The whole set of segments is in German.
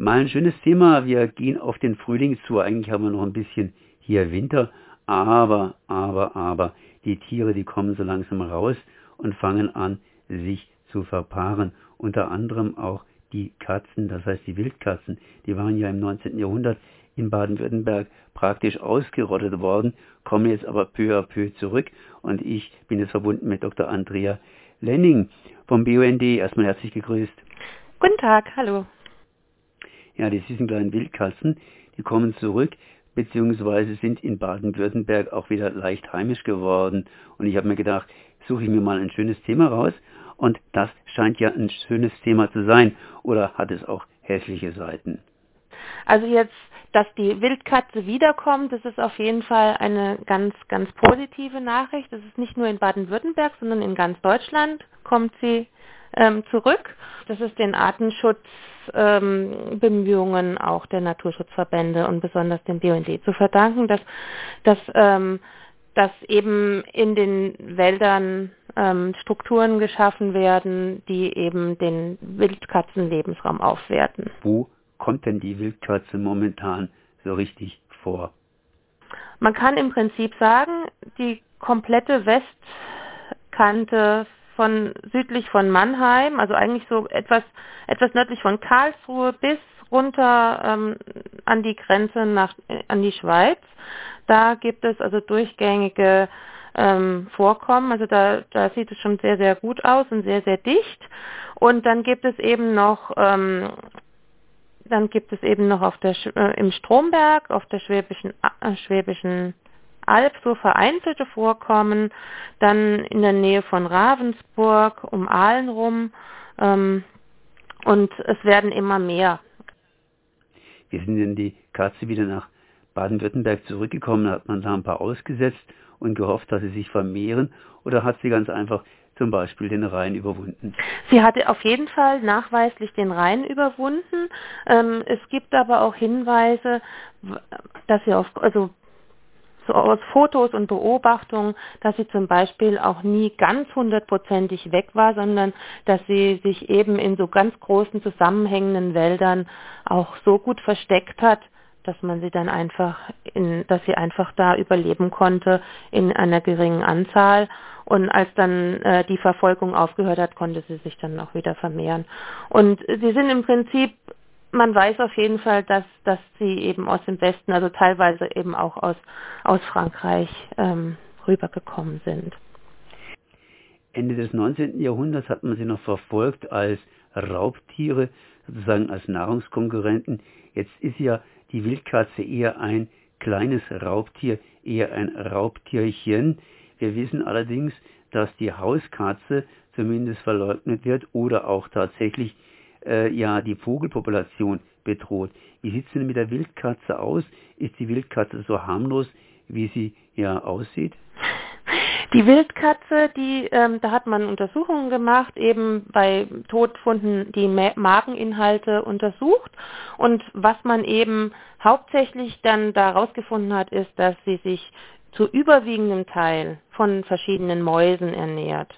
Mal ein schönes Thema. Wir gehen auf den Frühling zu. Eigentlich haben wir noch ein bisschen hier Winter. Aber, aber, aber, die Tiere, die kommen so langsam raus und fangen an, sich zu verpaaren. Unter anderem auch die Katzen, das heißt die Wildkatzen. Die waren ja im 19. Jahrhundert in Baden-Württemberg praktisch ausgerottet worden, kommen jetzt aber peu à peu zurück. Und ich bin jetzt verbunden mit Dr. Andrea Lenning vom BUND. Erstmal herzlich gegrüßt. Guten Tag, hallo. Ja, die süßen kleinen Wildkatzen, die kommen zurück, beziehungsweise sind in Baden-Württemberg auch wieder leicht heimisch geworden. Und ich habe mir gedacht, suche ich mir mal ein schönes Thema raus. Und das scheint ja ein schönes Thema zu sein. Oder hat es auch hässliche Seiten? Also jetzt, dass die Wildkatze wiederkommt, das ist auf jeden Fall eine ganz, ganz positive Nachricht. Das ist nicht nur in Baden-Württemberg, sondern in ganz Deutschland kommt sie ähm, zurück. Das ist den Artenschutzbemühungen ähm, auch der Naturschutzverbände und besonders dem BUND zu verdanken, dass, dass, ähm, dass eben in den Wäldern ähm, Strukturen geschaffen werden, die eben den Wildkatzenlebensraum aufwerten. Wo kommt denn die Wildkatze momentan so richtig vor? Man kann im Prinzip sagen, die komplette Westkante von südlich von Mannheim, also eigentlich so etwas etwas nördlich von Karlsruhe bis runter ähm, an die Grenze nach äh, an die Schweiz. Da gibt es also durchgängige ähm, Vorkommen. Also da, da sieht es schon sehr, sehr gut aus und sehr, sehr dicht. Und dann gibt es eben noch ähm, dann gibt es eben noch auf der äh, im Stromberg, auf der Schwäbischen äh, Schwäbischen Alb so vereinzelte Vorkommen, dann in der Nähe von Ravensburg, um Aalen rum ähm, und es werden immer mehr. Wie sind denn die Katze wieder nach Baden-Württemberg zurückgekommen? Hat man da ein paar ausgesetzt und gehofft, dass sie sich vermehren oder hat sie ganz einfach zum Beispiel den Rhein überwunden? Sie hatte auf jeden Fall nachweislich den Rhein überwunden. Ähm, es gibt aber auch Hinweise, dass sie auf, also so aus Fotos und Beobachtungen, dass sie zum Beispiel auch nie ganz hundertprozentig weg war, sondern dass sie sich eben in so ganz großen zusammenhängenden Wäldern auch so gut versteckt hat, dass man sie dann einfach in, dass sie einfach da überleben konnte in einer geringen Anzahl. Und als dann äh, die Verfolgung aufgehört hat, konnte sie sich dann auch wieder vermehren. Und sie sind im Prinzip man weiß auf jeden Fall, dass, dass sie eben aus dem Westen, also teilweise eben auch aus, aus Frankreich ähm, rübergekommen sind. Ende des 19. Jahrhunderts hat man sie noch verfolgt als Raubtiere, sozusagen als Nahrungskonkurrenten. Jetzt ist ja die Wildkatze eher ein kleines Raubtier, eher ein Raubtierchen. Wir wissen allerdings, dass die Hauskatze zumindest verleugnet wird oder auch tatsächlich äh, ja die Vogelpopulation bedroht. Wie sieht es denn mit der Wildkatze aus? Ist die Wildkatze so harmlos, wie sie ja aussieht? Die Wildkatze, die, ähm, da hat man Untersuchungen gemacht, eben bei Todfunden die Mageninhalte untersucht. Und was man eben hauptsächlich dann da herausgefunden hat, ist, dass sie sich zu überwiegendem Teil von verschiedenen Mäusen ernährt.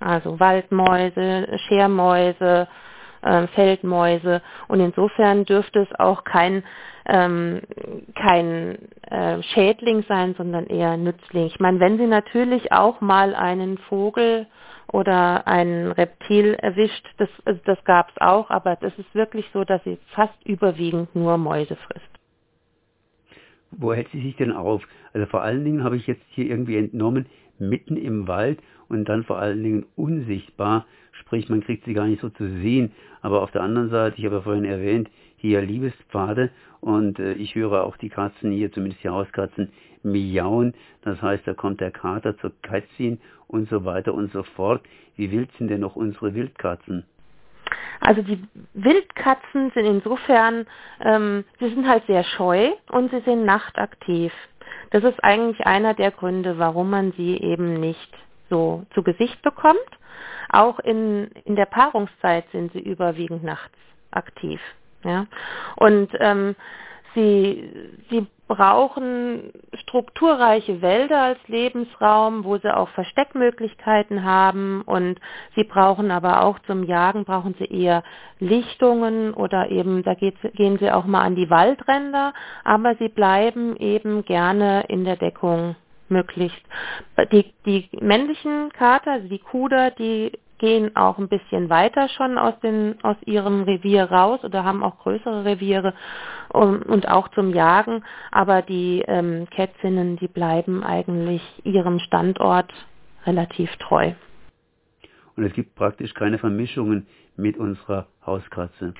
Also Waldmäuse, Schermäuse, äh, Feldmäuse. Und insofern dürfte es auch kein, ähm, kein äh, Schädling sein, sondern eher Nützling. Ich meine, wenn sie natürlich auch mal einen Vogel oder ein Reptil erwischt, das, also das gab es auch, aber das ist wirklich so, dass sie fast überwiegend nur Mäuse frisst. Wo hält sie sich denn auf? Also vor allen Dingen habe ich jetzt hier irgendwie entnommen, mitten im Wald und dann vor allen Dingen unsichtbar, sprich man kriegt sie gar nicht so zu sehen. Aber auf der anderen Seite, ich habe ja vorhin erwähnt, hier Liebespfade und äh, ich höre auch die Katzen hier, zumindest die Hauskatzen, miauen. Das heißt, da kommt der Kater zur Kätzchen und so weiter und so fort. Wie wild sind denn noch unsere Wildkatzen? Also die Wildkatzen sind insofern, ähm, sie sind halt sehr scheu und sie sind nachtaktiv. Das ist eigentlich einer der Gründe, warum man sie eben nicht so zu Gesicht bekommt. Auch in, in der Paarungszeit sind sie überwiegend nachts aktiv. Ja? Und ähm, Sie, sie brauchen strukturreiche Wälder als Lebensraum, wo sie auch Versteckmöglichkeiten haben und sie brauchen aber auch zum Jagen brauchen sie eher Lichtungen oder eben da gehen sie auch mal an die Waldränder, aber sie bleiben eben gerne in der Deckung möglichst. Die, die männlichen Kater, also die Kuder, die gehen auch ein bisschen weiter schon aus, den, aus ihrem Revier raus oder haben auch größere Reviere und, und auch zum Jagen. Aber die ähm, Kätzinnen, die bleiben eigentlich ihrem Standort relativ treu. Und es gibt praktisch keine Vermischungen mit unserer Hauskatze.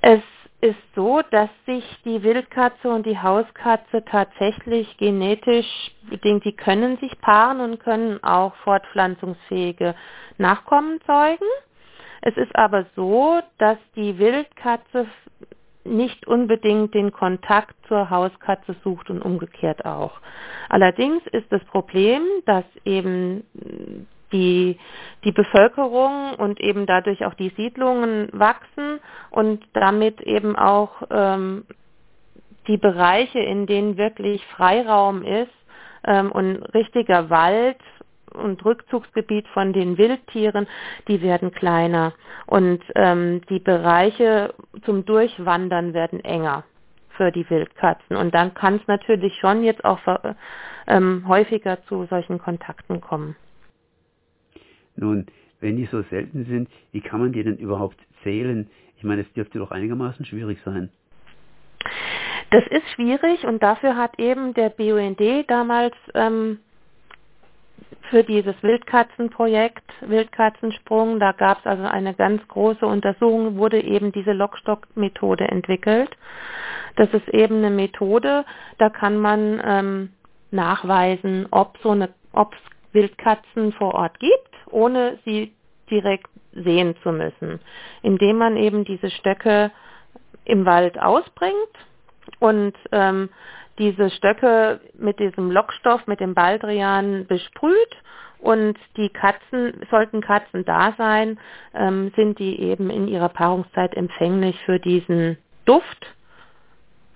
Es ist so, dass sich die Wildkatze und die Hauskatze tatsächlich genetisch bedingt, die können sich paaren und können auch fortpflanzungsfähige Nachkommen zeugen. Es ist aber so, dass die Wildkatze nicht unbedingt den Kontakt zur Hauskatze sucht und umgekehrt auch. Allerdings ist das Problem, dass eben die, die Bevölkerung und eben dadurch auch die Siedlungen wachsen und damit eben auch ähm, die Bereiche, in denen wirklich Freiraum ist ähm, und richtiger Wald und Rückzugsgebiet von den Wildtieren, die werden kleiner und ähm, die Bereiche zum Durchwandern werden enger für die Wildkatzen. Und dann kann es natürlich schon jetzt auch ähm, häufiger zu solchen Kontakten kommen. Nun, wenn die so selten sind, wie kann man die denn überhaupt zählen? Ich meine, es dürfte doch einigermaßen schwierig sein. Das ist schwierig und dafür hat eben der BUND damals ähm, für dieses Wildkatzenprojekt, Wildkatzensprung, da gab es also eine ganz große Untersuchung, wurde eben diese Lockstock-Methode entwickelt. Das ist eben eine Methode, da kann man ähm, nachweisen, ob so ob es Wildkatzen vor Ort gibt, ohne sie direkt sehen zu müssen, indem man eben diese Stöcke im Wald ausbringt und ähm, diese Stöcke mit diesem Lockstoff, mit dem Baldrian besprüht und die Katzen, sollten Katzen da sein, ähm, sind die eben in ihrer Paarungszeit empfänglich für diesen Duft.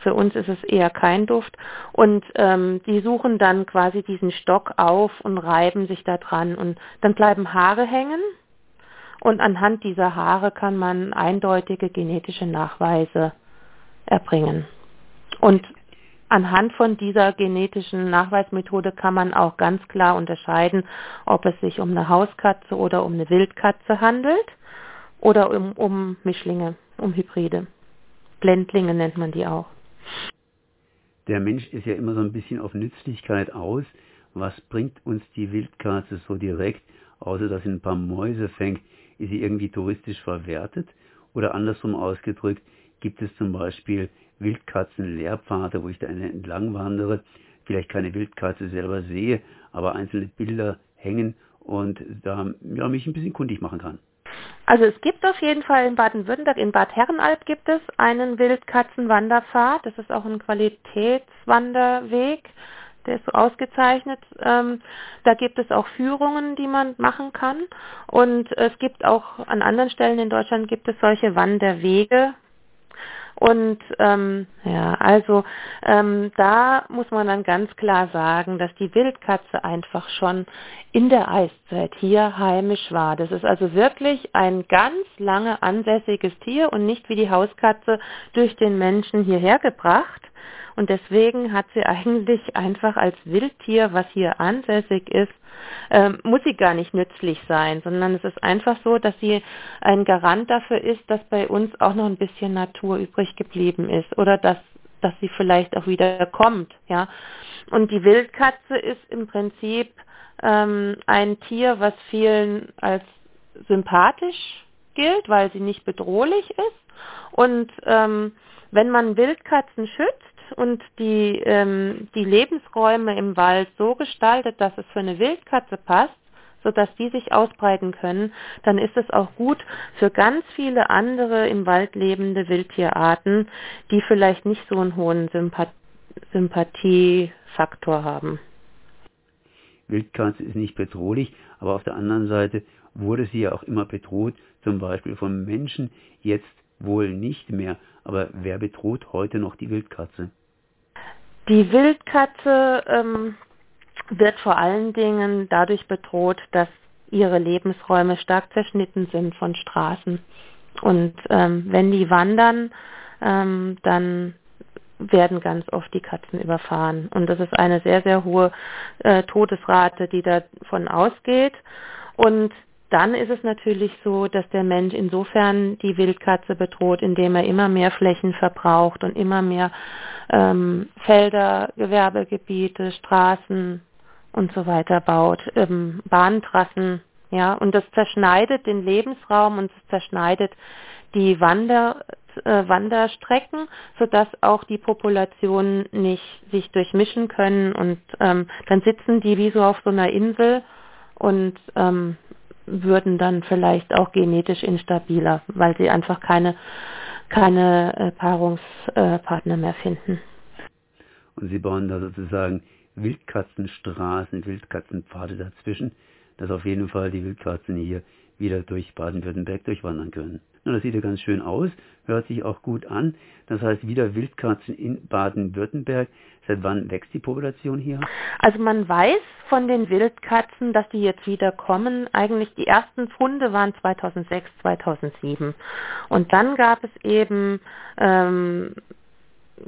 Für uns ist es eher kein Duft. Und ähm, die suchen dann quasi diesen Stock auf und reiben sich da dran. Und dann bleiben Haare hängen. Und anhand dieser Haare kann man eindeutige genetische Nachweise erbringen. Und Anhand von dieser genetischen Nachweismethode kann man auch ganz klar unterscheiden, ob es sich um eine Hauskatze oder um eine Wildkatze handelt oder um, um Mischlinge, um Hybride. Blendlinge nennt man die auch. Der Mensch ist ja immer so ein bisschen auf Nützlichkeit aus. Was bringt uns die Wildkatze so direkt, außer dass sie ein paar Mäuse fängt? Ist sie irgendwie touristisch verwertet? Oder andersrum ausgedrückt, gibt es zum Beispiel Wildkatzen-Lehrpfade, wo ich da entlang wandere, vielleicht keine Wildkatze selber sehe, aber einzelne Bilder hängen und da ja, mich ein bisschen kundig machen kann. Also es gibt auf jeden Fall in Baden-Württemberg, in Bad Herrenalb gibt es einen Wildkatzenwanderpfad. Das ist auch ein Qualitätswanderweg. Der ist so ausgezeichnet. Ähm, da gibt es auch Führungen, die man machen kann. Und es gibt auch an anderen Stellen in Deutschland gibt es solche Wanderwege, und ähm, ja, also ähm, da muss man dann ganz klar sagen, dass die Wildkatze einfach schon in der Eiszeit hier heimisch war. Das ist also wirklich ein ganz lange ansässiges Tier und nicht wie die Hauskatze durch den Menschen hierher gebracht. Und deswegen hat sie eigentlich einfach als Wildtier, was hier ansässig ist, ähm, muss sie gar nicht nützlich sein, sondern es ist einfach so, dass sie ein Garant dafür ist, dass bei uns auch noch ein bisschen Natur übrig geblieben ist oder dass dass sie vielleicht auch wieder kommt, ja. Und die Wildkatze ist im Prinzip ähm, ein Tier, was vielen als sympathisch gilt, weil sie nicht bedrohlich ist. Und ähm, wenn man Wildkatzen schützt, und die, ähm, die Lebensräume im Wald so gestaltet, dass es für eine Wildkatze passt, sodass die sich ausbreiten können, dann ist es auch gut für ganz viele andere im Wald lebende Wildtierarten, die vielleicht nicht so einen hohen Sympath Sympathiefaktor haben. Wildkatze ist nicht bedrohlich, aber auf der anderen Seite wurde sie ja auch immer bedroht, zum Beispiel von Menschen. Jetzt wohl nicht mehr. Aber wer bedroht heute noch die Wildkatze? Die Wildkatze ähm, wird vor allen Dingen dadurch bedroht, dass ihre Lebensräume stark zerschnitten sind von Straßen. Und ähm, wenn die wandern, ähm, dann werden ganz oft die Katzen überfahren. Und das ist eine sehr, sehr hohe äh, Todesrate, die davon ausgeht. Und dann ist es natürlich so, dass der Mensch insofern die Wildkatze bedroht, indem er immer mehr Flächen verbraucht und immer mehr ähm, Felder, Gewerbegebiete, Straßen und so weiter baut, ähm, Bahntrassen, ja, und das zerschneidet den Lebensraum und es zerschneidet die Wander, äh, Wanderstrecken, sodass auch die Populationen nicht sich durchmischen können und ähm, dann sitzen die wie so auf so einer Insel und ähm, würden dann vielleicht auch genetisch instabiler, weil sie einfach keine, keine äh, Paarungspartner äh, mehr finden. Und sie bauen da sozusagen Wildkatzenstraßen, Wildkatzenpfade dazwischen, dass auf jeden Fall die Wildkatzen hier wieder durch Baden-Württemberg durchwandern können. Na, das sieht ja ganz schön aus, hört sich auch gut an. Das heißt, wieder Wildkatzen in Baden-Württemberg. Seit wann wächst die Population hier? Also man weiß von den Wildkatzen, dass die jetzt wieder kommen. Eigentlich die ersten Funde waren 2006, 2007. Und dann gab es eben, ähm,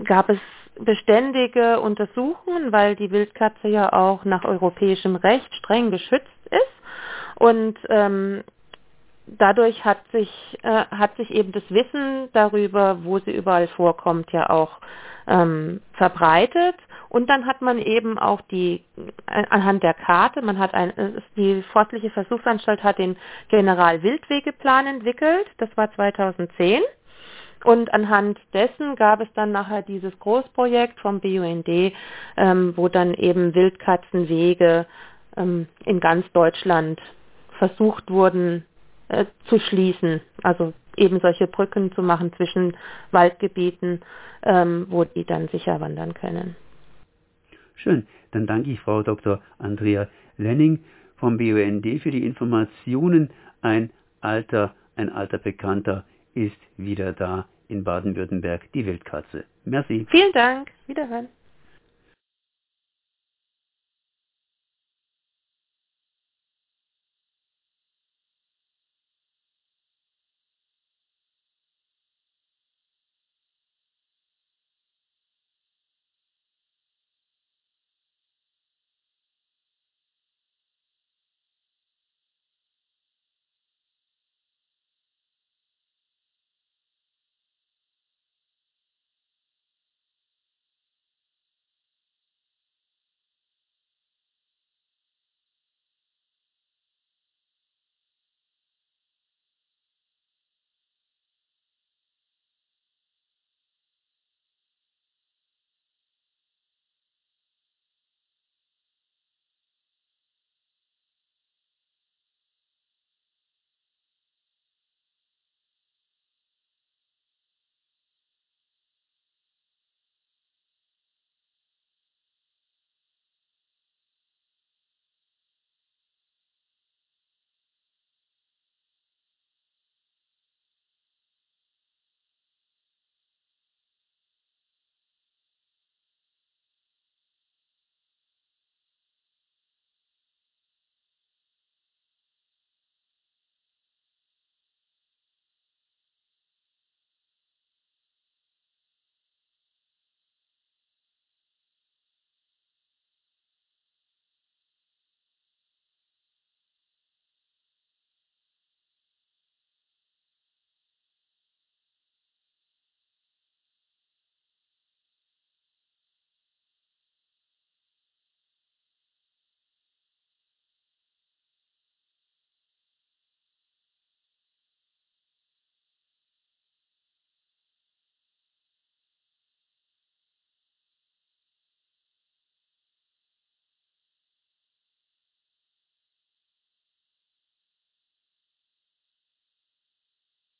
gab es beständige Untersuchungen, weil die Wildkatze ja auch nach europäischem Recht streng geschützt. Und ähm, dadurch hat sich, äh, hat sich eben das Wissen darüber, wo sie überall vorkommt, ja auch ähm, verbreitet. Und dann hat man eben auch die, äh, anhand der Karte, man hat ein, äh, die Forstliche Versuchsanstalt hat den Generalwildwegeplan entwickelt, das war 2010. Und anhand dessen gab es dann nachher dieses Großprojekt vom BUND, ähm, wo dann eben Wildkatzenwege ähm, in ganz Deutschland versucht wurden äh, zu schließen. Also eben solche Brücken zu machen zwischen Waldgebieten, ähm, wo die dann sicher wandern können. Schön. Dann danke ich Frau Dr. Andrea Lenning vom BUND für die Informationen. Ein alter, ein alter Bekannter ist wieder da in Baden-Württemberg, die Wildkatze. Merci. Vielen Dank. Wiederhören.